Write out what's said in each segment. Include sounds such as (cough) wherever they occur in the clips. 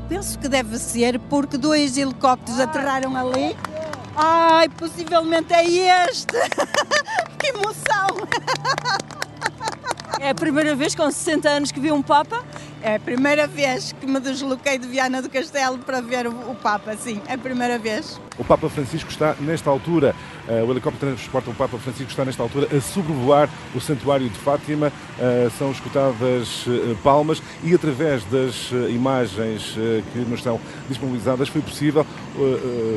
Eu penso que deve ser porque dois helicópteros aterraram ali. Ai, possivelmente é este! (laughs) que emoção! É a primeira vez com 60 anos que vi um Papa? É a primeira vez que me desloquei de Viana do Castelo para ver o, Papa, sim, é a primeira vez. O Papa Francisco está nesta altura, uh, o helicóptero transporta o Papa Francisco está nesta altura a sobrevoar o Santuário de Fátima. Uh, são escutadas uh, palmas e através das imagens que nos estão disponibilizadas foi possível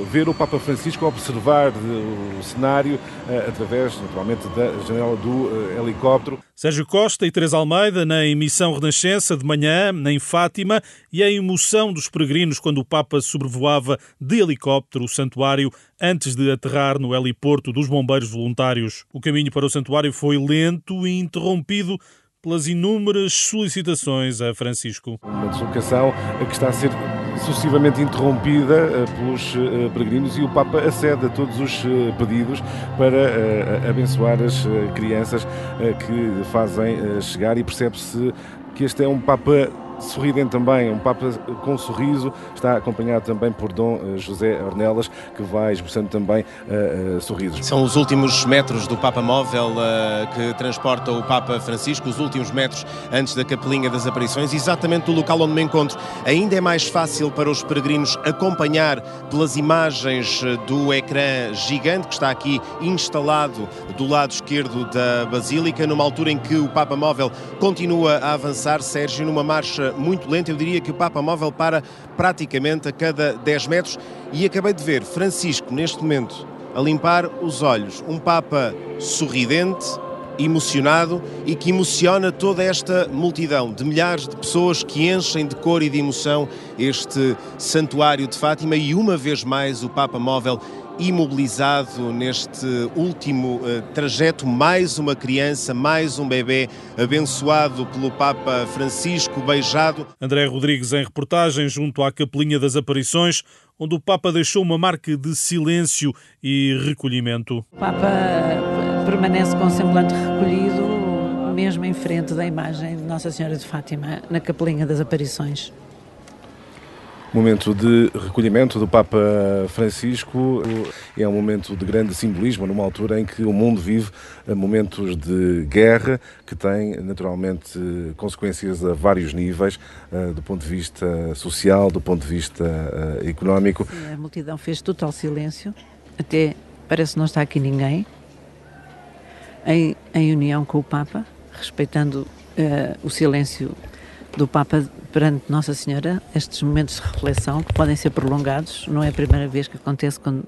ver o Papa Francisco observar o cenário através, naturalmente, da janela do helicóptero. Sérgio Costa e Teresa Almeida na emissão Renascença de manhã em Fátima, e a emoção dos peregrinos quando o Papa sobrevoava de helicóptero o santuário antes de aterrar no heliporto dos bombeiros voluntários. O caminho para o santuário foi lento e interrompido pelas inúmeras solicitações a Francisco. Uma deslocação que está a ser sucessivamente interrompida eh, pelos eh, peregrinos e o Papa acede a todos os eh, pedidos para abençoar as crianças que fazem chegar e percebe-se que este é um Papa sorridente também, um Papa com um sorriso, está acompanhado também por Dom eh, José Ornelas, que vai esboçando também uh, uh, sorrisos. São os últimos metros do Papa Móvel uh, que transporta o Papa Francisco, os últimos metros antes da Capelinha das Aparições, exatamente do local onde me encontro. Ainda é mais fácil para os peregrinos acompanhar pelas imagens do ecrã gigante que está aqui instalado do lado esquerdo da Basílica, numa altura em que o Papa Móvel continua a avançar, Sérgio, numa marcha muito lenta. Eu diria que o Papa Móvel para praticamente a cada 10 metros. E acabei de ver Francisco, neste momento, a limpar os olhos. Um Papa sorridente, emocionado e que emociona toda esta multidão de milhares de pessoas que enchem de cor e de emoção este santuário de Fátima e uma vez mais o Papa Móvel imobilizado neste último uh, trajeto, mais uma criança, mais um bebê abençoado pelo Papa Francisco, beijado. André Rodrigues em reportagem junto à Capelinha das Aparições, onde o Papa deixou uma marca de silêncio e recolhimento. O Papa permanece com semblante recolhido, mesmo em frente da imagem de Nossa Senhora de Fátima, na Capelinha das Aparições momento de recolhimento do Papa Francisco. É um momento de grande simbolismo, numa altura em que o mundo vive momentos de guerra que têm, naturalmente, consequências a vários níveis, eh, do ponto de vista social, do ponto de vista eh, económico. A multidão fez total silêncio, até parece não estar aqui ninguém, em, em união com o Papa, respeitando uh, o silêncio do Papa perante Nossa Senhora, estes momentos de reflexão que podem ser prolongados, não é a primeira vez que acontece quando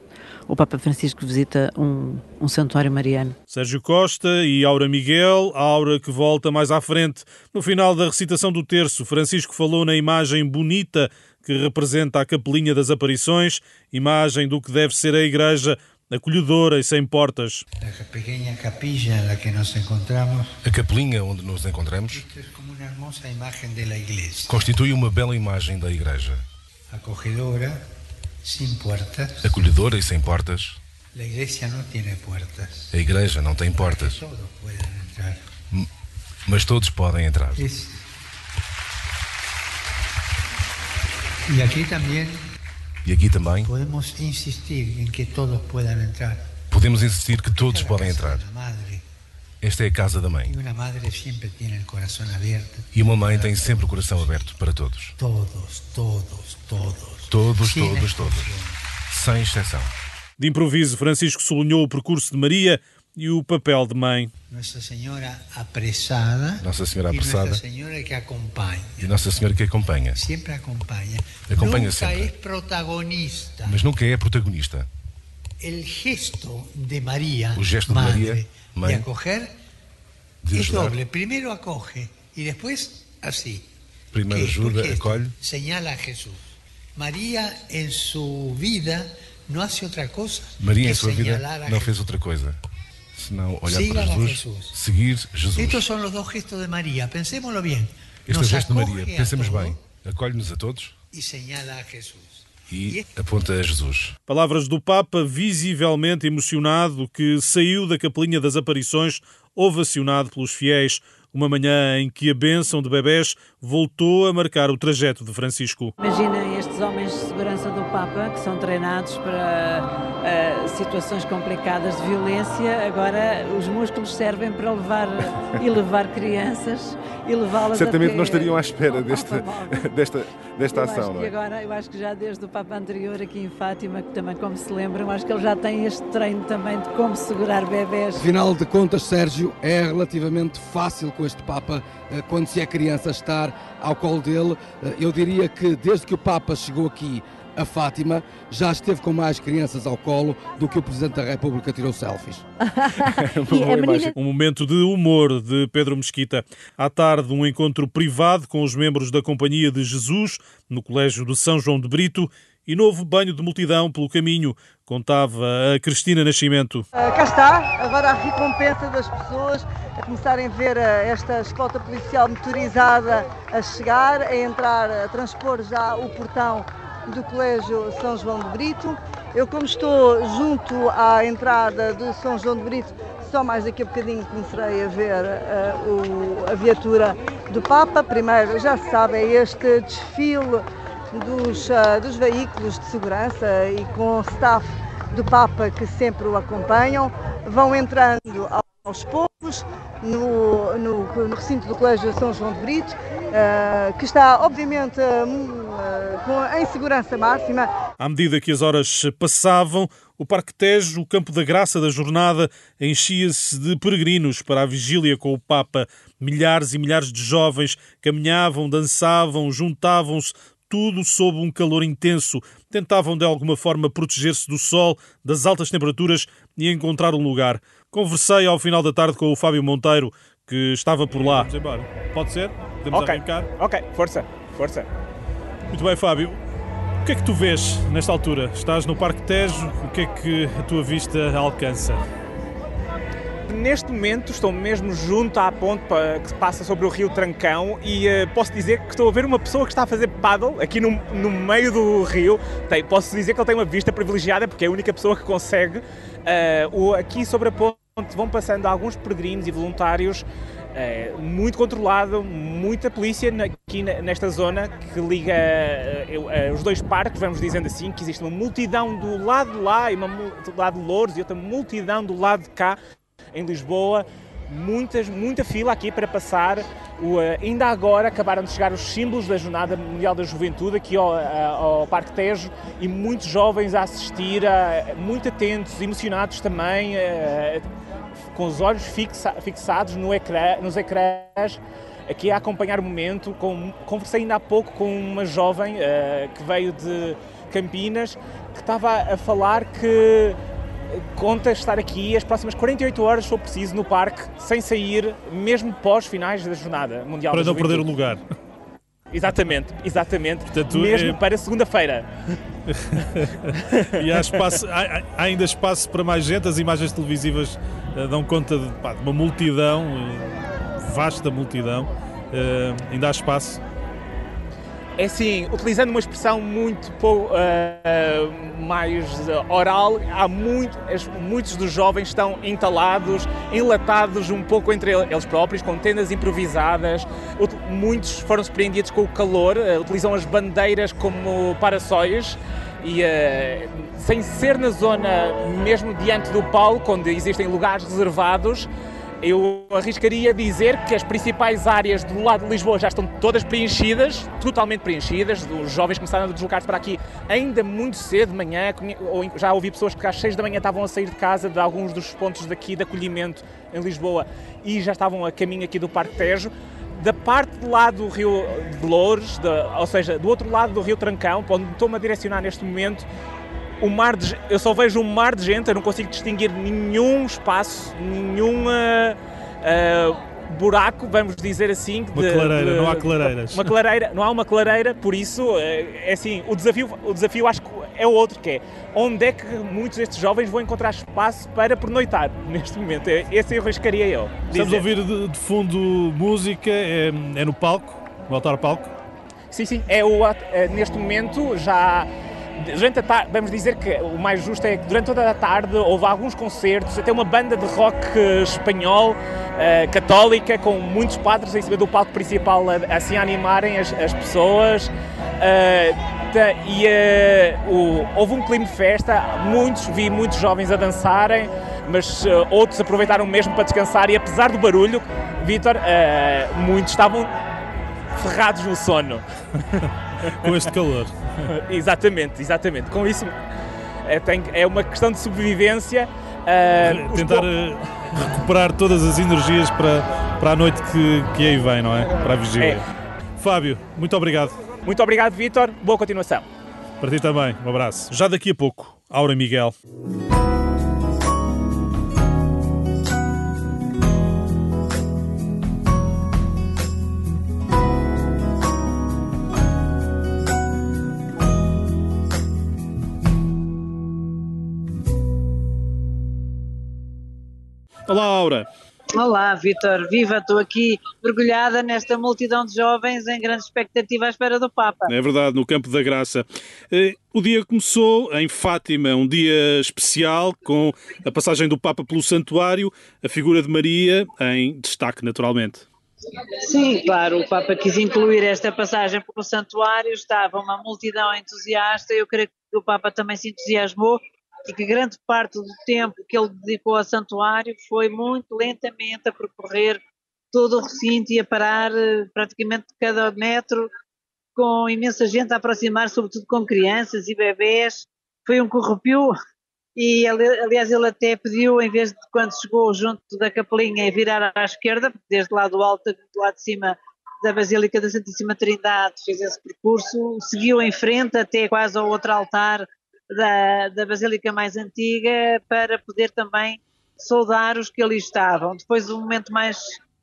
o Papa Francisco visita um, um santuário mariano. Sérgio Costa e Aura Miguel, Aura que volta mais à frente. No final da recitação do terço, Francisco falou na imagem bonita que representa a Capelinha das Aparições, imagem do que deve ser a Igreja acolhedora e sem portas. A pequena capilla na que nos encontramos. A capelinha onde nos encontramos constitui uma bela imagem da igreja. Acolhedora, sem portas. Acolhedora e sem portas. A igreja não tem portas. A igreja não tem portas. Mas todos podem entrar. E aqui também e aqui também podemos insistir em que todos possam entrar. Podemos insistir que todos podem entrar. Esta é a casa da mãe. E uma mãe tem sempre o coração aberto para todos. Todos, todos, todos. Todos, todos, todos. Sem exceção. De improviso, Francisco sublinhou o percurso de Maria e o papel de mãe. Nossa Senhora apressada. Nossa Senhora apressada. E Nossa Senhora que acompanha. E Nossa Senhora que acompanha. Sempre acompanha. Acompanha nunca sempre. é protagonista. Mas nunca é protagonista. O gesto de Maria. O gesto de Maria, mãe, de acoger, de é doble. Primeiro acoge e depois assim. Primeiro ajuda, acolhe. Señala a Jesus. Maria em sua vida não faz outra coisa. Maria em sua vida não fez outra coisa senão olhar Siga para Jesus, Jesus, seguir Jesus. Estes são os dois gestos de Maria, pensémoslo bem. Este é o gesto de Maria, pensemos bem. Acolhe-nos a todos e señala a Jesus. E aponta a Jesus. Palavras do Papa, visivelmente emocionado, que saiu da Capelinha das Aparições, ovacionado pelos fiéis. uma manhã em que a bênção de bebés voltou a marcar o trajeto de Francisco. Imagina estes homens de segurança do Papa, que são treinados para uh, situações complicadas de violência, agora os músculos servem para levar e levar crianças e levá-las Certamente até não estariam à espera desta, desta eu ação, não é? Agora, eu acho que já desde o Papa anterior aqui em Fátima, que também como se lembram, acho que ele já tem este treino também de como segurar bebés. Afinal de contas, Sérgio, é relativamente fácil com este Papa, eh, quando se é criança, estar ao colo dele. Eh, eu diria que desde que o Papa chegou aqui a Fátima, já esteve com mais crianças ao colo do que o Presidente da República tirou selfies. (laughs) Um momento de humor de Pedro Mesquita. À tarde, um encontro privado com os membros da Companhia de Jesus no Colégio de São João de Brito e novo banho de multidão pelo caminho, contava a Cristina Nascimento. Uh, cá está, agora a recompensa das pessoas a começarem a ver uh, esta escolta policial motorizada a chegar, a entrar, a transpor já o portão do Colégio São João de Brito. Eu, como estou junto à entrada do São João de Brito, só mais daqui a bocadinho começarei a ver uh, o, a viatura do Papa. Primeiro, já se sabe, é este desfile dos, uh, dos veículos de segurança e com o staff do Papa que sempre o acompanham. Vão entrando aos poucos no, no, no recinto do Colégio São João de Brito, uh, que está, obviamente, uh, em segurança máxima. À medida que as horas passavam, o Parque Tejo, o campo da graça da jornada, enchia-se de peregrinos para a vigília com o Papa. Milhares e milhares de jovens caminhavam, dançavam, juntavam-se, tudo sob um calor intenso. Tentavam de alguma forma proteger-se do sol, das altas temperaturas e encontrar um lugar. Conversei ao final da tarde com o Fábio Monteiro, que estava por lá. Vamos embora. Pode ser? Podemos Ok. arrancar? Ok, força, força. Muito bem, Fábio. O que é que tu vês nesta altura? Estás no Parque Tejo, o que é que a tua vista alcança? Neste momento estou mesmo junto à ponte que passa sobre o rio Trancão e eh, posso dizer que estou a ver uma pessoa que está a fazer paddle aqui no, no meio do rio. Tem, posso dizer que ele tem uma vista privilegiada porque é a única pessoa que consegue. O- aqui sobre a ponte vão passando alguns peregrinos e voluntários eh, muito controlado, muita polícia aqui nesta zona que liga eh, eh, os dois parques, vamos dizendo assim, que existe uma multidão do lado de lá e uma do lado de Louros e outra multidão do lado de cá em Lisboa. Muitas, muita fila aqui para passar. O, eh, ainda agora acabaram de chegar os símbolos da Jornada Mundial da Juventude aqui ao, ao Parque Tejo e muitos jovens a assistir, muito atentos, emocionados também, com os olhos fixa- fixados no ecrã, nos ecrãs, aqui a acompanhar o momento. Com, conversei ainda há pouco com uma jovem eh, que veio de Campinas que estava a falar que conta estar aqui as próximas 48 horas, se for preciso, no parque, sem sair, mesmo pós finais da Jornada Mundial Para não perder o lugar. Exatamente, exatamente. Portanto, mesmo é- para segunda-feira. (laughs) E há, espaço, há, há ainda espaço para mais gente. As imagens televisivas dão conta de, pá, de uma multidão, eh, vasta multidão. Eh, ainda há espaço. É assim, utilizando uma expressão muito ah, mais oral, há muito, muitos dos jovens estão entalados, enlatados um pouco entre el- eles próprios, com tendas improvisadas. Muitos foram surpreendidos com o calor, utilizam as bandeiras como paraçóis e ah, sem ser na zona mesmo diante do palco, onde existem lugares reservados, eu arriscaria dizer que as principais áreas do lado de Lisboa já estão todas preenchidas, totalmente preenchidas. Os jovens começaram a deslocar-se para aqui ainda muito cedo de manhã. Já ouvi pessoas que às 6 da manhã estavam a sair de casa de alguns dos pontos daqui de acolhimento em Lisboa e já estavam a caminho aqui do Parque Tejo. Da parte de lá do Rio de Louros, da- ou seja, do outro lado do Rio Trancão, para onde estou-me a direcionar neste momento, o mar de, eu só vejo um mar de gente, eu não consigo distinguir nenhum espaço, nenhum ah, ah, buraco, vamos dizer assim. Uma clareira, não há clareiras. Uma clareira, não há uma clareira, por isso, eh, é assim, o desafio, o desafio acho que é o outro, que é onde é que muitos destes jovens vão encontrar espaço para pernoitar neste momento. É- Esse eu arriscaria eu. Estamos a ouvir de, de fundo música, é, é no palco, no altar palco. Sim, sim, é o, é, neste momento já durante a tarde, vamos dizer que o mais justo é que durante toda a tarde houve alguns concertos, até uma banda de rock espanhol, uh, católica, com muitos padres em cima do palco principal a, assim animarem as, as pessoas. Uh, e uh, o, houve um clima de festa, muitos, vi muitos jovens a dançarem, mas outros aproveitaram mesmo para descansar e apesar do barulho, Vitor, muitos estavam ferrados no sono. (laughs) Com este calor. (laughs) exatamente, exatamente. Com isso é, tem, é uma questão de sobrevivência. Tentar recuperar todas as energias para, para a noite que, que aí vem, não é? Para a vigília. É. Fábio, muito obrigado. Muito obrigado, Vitor. Boa continuação. Para ti também. Um abraço. Já daqui a pouco, Aura Miguel. Olá, Aura. Olá, Vitor. Viva, estou aqui mergulhada nesta multidão de jovens em grande expectativa à espera do Papa. É verdade, no Campo da Graça. Eh, o dia começou em Fátima, um dia especial com a passagem do Papa pelo santuário, a figura de Maria em destaque, naturalmente. Sim, claro, o Papa quis incluir esta passagem pelo santuário, estava uma multidão entusiasta, eu creio que o Papa também se entusiasmou porque grande parte do tempo que ele dedicou ao santuário foi muito lentamente a percorrer todo o recinto e a parar eh, praticamente cada metro com imensa gente a aproximar, sobretudo com crianças e bebés. Foi um corrupio e aliás ele até pediu, em vez de quando chegou junto da capelinha, virar à esquerda, desde lá do alto, do lado de cima da Basílica da Santíssima Trindade, fez esse percurso, seguiu em frente até quase ao outro altar da, da Basílica mais antiga para poder também saudar os que ali estavam. Depois, o momento mais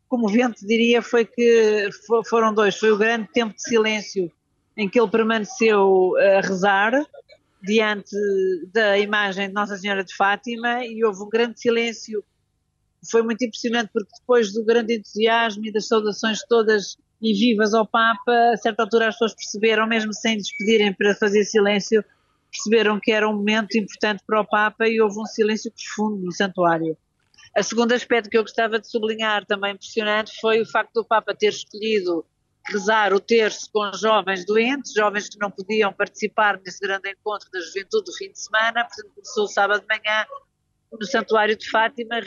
comovente, diria, foi que foram dois. Foi o grande tempo de silêncio em que ele permaneceu a rezar diante da imagem de Nossa Senhora de Fátima e houve um grande silêncio. Foi muito impressionante porque depois do grande entusiasmo e das saudações todas e vivas ao Papa, a certa altura as pessoas perceberam, mesmo sem despedirem para fazer silêncio, perceberam que era um momento importante para o Papa e houve um silêncio profundo no santuário. A segundo aspecto que eu gostava de sublinhar, também impressionante, foi o facto do Papa ter escolhido rezar o terço com jovens doentes, jovens que não podiam participar nesse grande encontro da juventude do fim de semana, portanto começou sábado de manhã no Santuário de Fátima,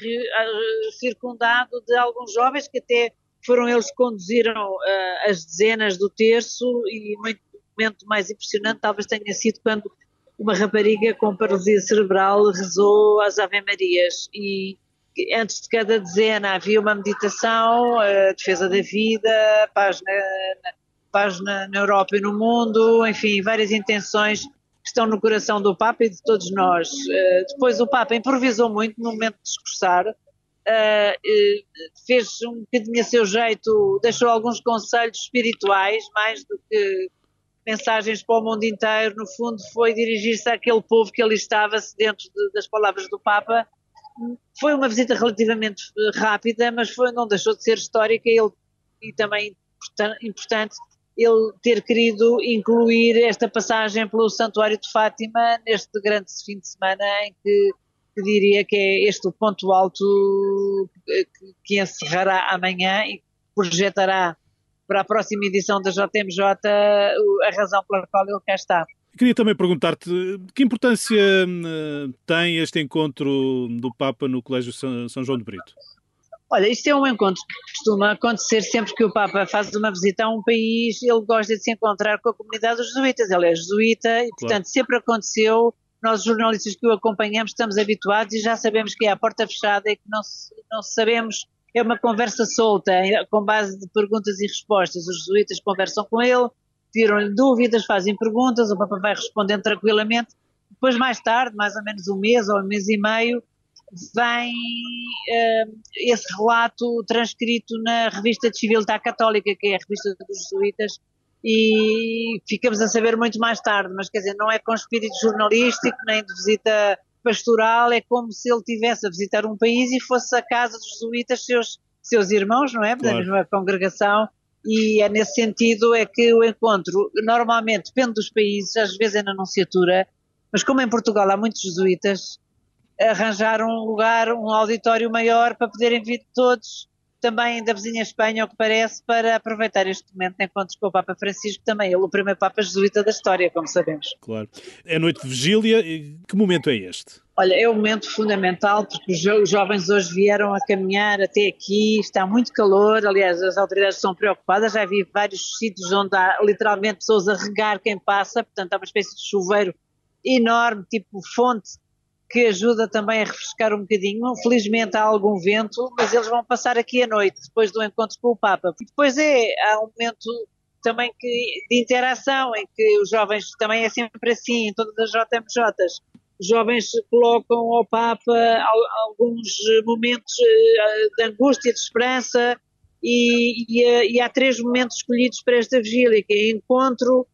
circundado de alguns jovens que até foram eles que conduziram uh, as dezenas do terço e muito, o momento mais impressionante talvez tenha sido quando uma rapariga com paralisia cerebral rezou as Ave Marias e antes de cada dezena havia uma meditação, defesa da vida, paz na, paz na, na Europa e no mundo, enfim, várias intenções que estão no coração do Papa e de todos nós. Uh, depois o Papa improvisou muito no momento de discursar, uh, uh, fez um bocadinho a seu jeito, deixou alguns conselhos espirituais, mais do que mensagens para o mundo inteiro, no fundo foi dirigir-se àquele povo que ali estava dentro de, das palavras do Papa. Foi uma visita relativamente eh, rápida, mas foi, não deixou de ser histórica ele, e também importante ele ter querido incluir esta passagem pelo Santuário de Fátima neste grande fim de semana em que, que diria que é este o ponto alto que, que encerrará amanhã e projetará para a próxima edição da JMJ a razão pela qual ele cá está. Queria também perguntar-te que importância uh, tem este encontro do Papa no Colégio São, São João de Brito? Olha, isto é um encontro que costuma acontecer sempre que o Papa faz uma visita a um país, ele gosta de se encontrar com a comunidade dos jesuítas, ele é jesuíta e, portanto, claro. sempre aconteceu, nós jornalistas que o acompanhamos estamos habituados e já sabemos que é a porta fechada e que não, não sabemos é uma conversa solta, com base de perguntas e respostas. Os jesuítas conversam com ele, tiram-lhe dúvidas, fazem perguntas, o Papa vai respondendo tranquilamente. Depois, mais tarde, mais ou menos um mês ou um mês e meio, vem uh, esse relato transcrito na revista de Civilidade Católica, que é a revista dos jesuítas, e ficamos a saber muito mais tarde, mas quer dizer, não é com espírito jornalístico, nem de visita pastoral é como se ele tivesse a visitar um país e fosse a casa dos jesuítas, seus, seus irmãos, não é? Da claro. mesma congregação, e é nesse sentido é que o encontro normalmente depende dos países, às vezes é na Anunciatura, mas como em Portugal há muitos jesuítas, arranjar um lugar, um auditório maior para poderem vir todos também da vizinha Espanha, ao que parece, para aproveitar este momento de encontros com o Papa Francisco, também ele o primeiro Papa jesuíta da história, como sabemos. Claro. É noite de vigília, que momento é este? Olha, é um momento fundamental porque os jovens hoje vieram a caminhar até aqui, está muito calor, aliás as autoridades estão preocupadas, já vi vários sítios onde há literalmente pessoas a regar quem passa, portanto há uma espécie de chuveiro enorme, tipo fonte que ajuda também a refrescar um bocadinho. Felizmente há algum vento, mas eles vão passar aqui à noite, depois do encontro com o Papa. E depois é, há um momento também que, de interação, em que os jovens, também é sempre assim, em todas as JMJs, os jovens colocam ao Papa alguns momentos eh, de angústia, de esperança, e, e, eh, e há três momentos escolhidos para esta vigília, que é encontro,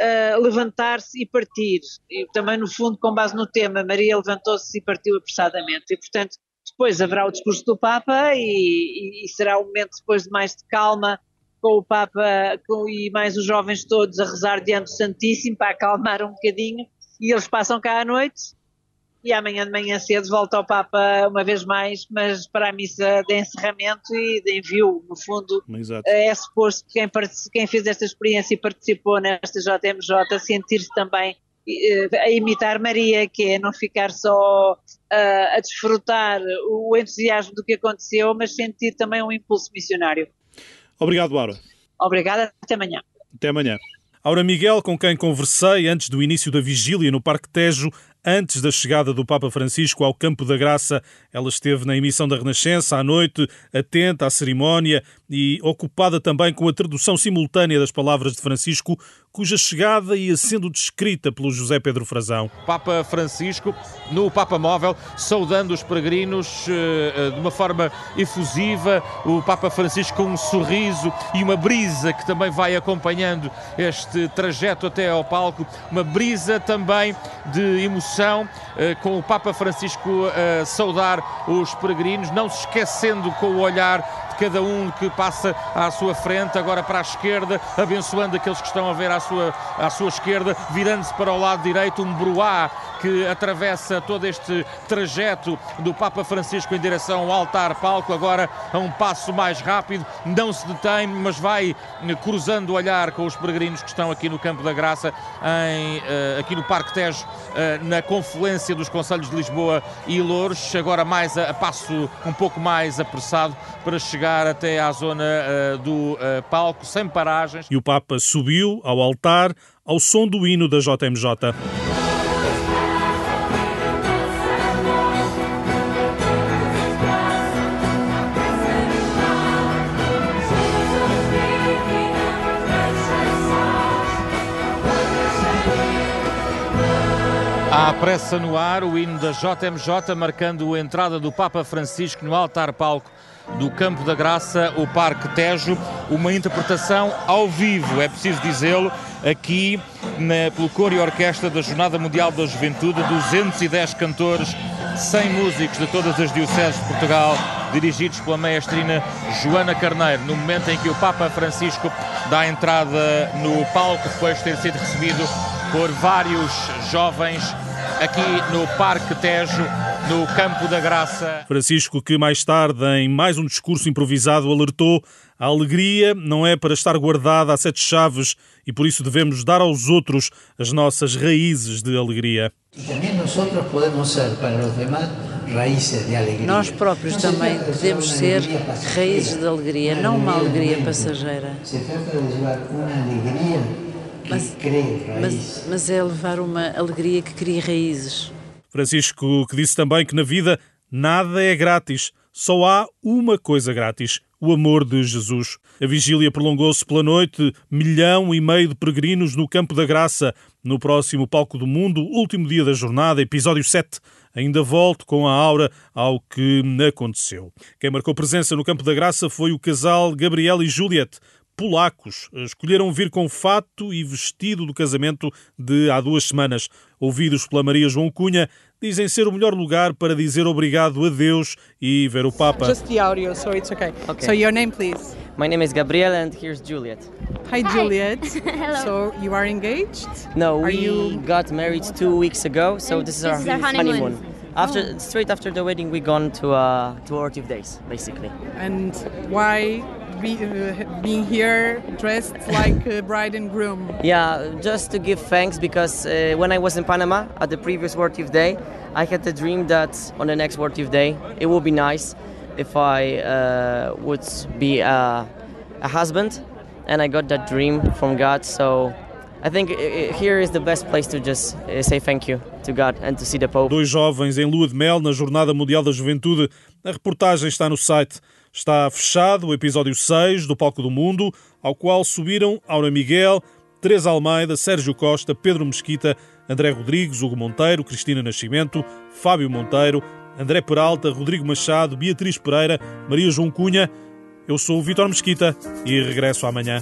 uh, levantar-se e partir. E também, no fundo, com base no tema, Maria levantou-se e partiu apressadamente. E, portanto, depois haverá o discurso do Papa e, e, será um momento depois de mais de calma com o Papa com, e mais os jovens todos a rezar diante do Santíssimo para acalmar um bocadinho. E eles passam cá à noite e amanhã de manhã cedo volta ao Papa uma vez mais, mas para a missa de encerramento e de envio, no fundo, Exato. é suposto que quem, quem fez esta experiência e participou nesta JMJ sentir-se também eh, a imitar Maria, que é não ficar só uh, a desfrutar o entusiasmo do que aconteceu, mas sentir também um impulso missionário. Obrigado, Aura. Obrigada, até amanhã. Até amanhã. Aura Miguel, com quem conversei antes do início da vigília no Parque Tejo, Antes da chegada do Papa Francisco ao Campo da Graça, ela esteve na emissão da Renascença à noite, atenta à cerimónia e ocupada também com a tradução simultânea das palavras de Francisco, cuja chegada ia sendo descrita pelo José Pedro Frazão. Papa Francisco, no Papa Móvel, saudando os peregrinos uh, de uma forma efusiva, o Papa Francisco com um sorriso e uma brisa que também vai acompanhando este trajeto até ao palco, uma brisa também de emoção, uh, com o Papa Francisco a saudar os peregrinos, não se esquecendo com o olhar cada um que passa à sua frente, agora para a esquerda, abençoando aqueles que estão a ver à sua, à sua esquerda, virando-se para o lado direito, um bruá que atravessa todo este trajeto do Papa Francisco em direção ao altar-palco, agora a um passo mais rápido, não se detém, mas vai cruzando o olhar com os peregrinos que estão aqui no Campo da Graça, em, uh, aqui no Parque Tejo, uh, na confluência dos Conselhos de Lisboa e Louros, agora mais a, a, passo um pouco mais apressado para chegar até à zona uh, do palco, sem paragens. E o Papa subiu ao altar ao som do hino da JMJ. Há pressa no ar, o hino da JMJ marcando a entrada do Papa Francisco no altar-palco do Campo da Graça, o Parque Tejo, uma interpretação ao vivo, é preciso dizê-lo, aqui na, pelo coro e orquestra da Jornada Mundial da Juventude, 210 cantores, 100 músicos de todas as dioceses de Portugal, dirigidos pela maestrina Joana Carneiro, no momento em que o Papa Francisco dá entrada no palco, depois de ter sido recebido por vários jovens aqui no Parque Tejo, no Campo da Graça. Francisco, que mais tarde, em mais um discurso improvisado, alertou a alegria não é para estar guardada a sete chaves e por isso devemos dar aos outros as nossas raízes de alegria. Nós próprios também podemos ser raízes de alegria, não uma alegria passageira. Mas, mas, mas é levar uma alegria que cria raízes. Francisco que disse também que na vida nada é grátis, só há uma coisa grátis: o amor de Jesus. A vigília prolongou-se pela noite, milhão e meio de peregrinos no Campo da Graça. No próximo Palco do Mundo, último dia da jornada, episódio 7. Ainda volto com a aura ao que aconteceu. Quem marcou presença no Campo da Graça foi o casal Gabriel e Juliette polacos escolheram vir com fato e vestido do casamento de há duas semanas. Ouvidos pela Maria João Cunha, dizem ser o melhor lugar para dizer obrigado a Deus e ver o Papa. Just the audio, so it's okay. okay. So your name, please. My name is Gabriel and here's Juliet. Hi, Juliet. (laughs) Hello. So you are engaged? No, are we you... got married two weeks ago, so this is this our, is our honeymoon. honeymoon. After oh. straight after the wedding, we gone to uh, to abortive days, basically. And why be, uh, being here dressed like a bride and groom? Yeah, just to give thanks because uh, when I was in Panama at the previous abortive day, I had the dream that on the next abortive day, it would be nice if I uh, would be a, a husband, and I got that dream from God. So I think here is the best place to just uh, say thank you to God and to see the Pope. Dois jovens em lua de mel na Jornada Mundial da Juventude. A reportagem está no site. Está fechado o episódio 6 do Palco do Mundo, ao qual subiram Aura Miguel, Teresa Almeida, Sérgio Costa, Pedro Mesquita, André Rodrigues, Hugo Monteiro, Cristina Nascimento, Fábio Monteiro, André Peralta, Rodrigo Machado, Beatriz Pereira, Maria João Cunha. Eu sou o Vitor Mesquita e regresso amanhã.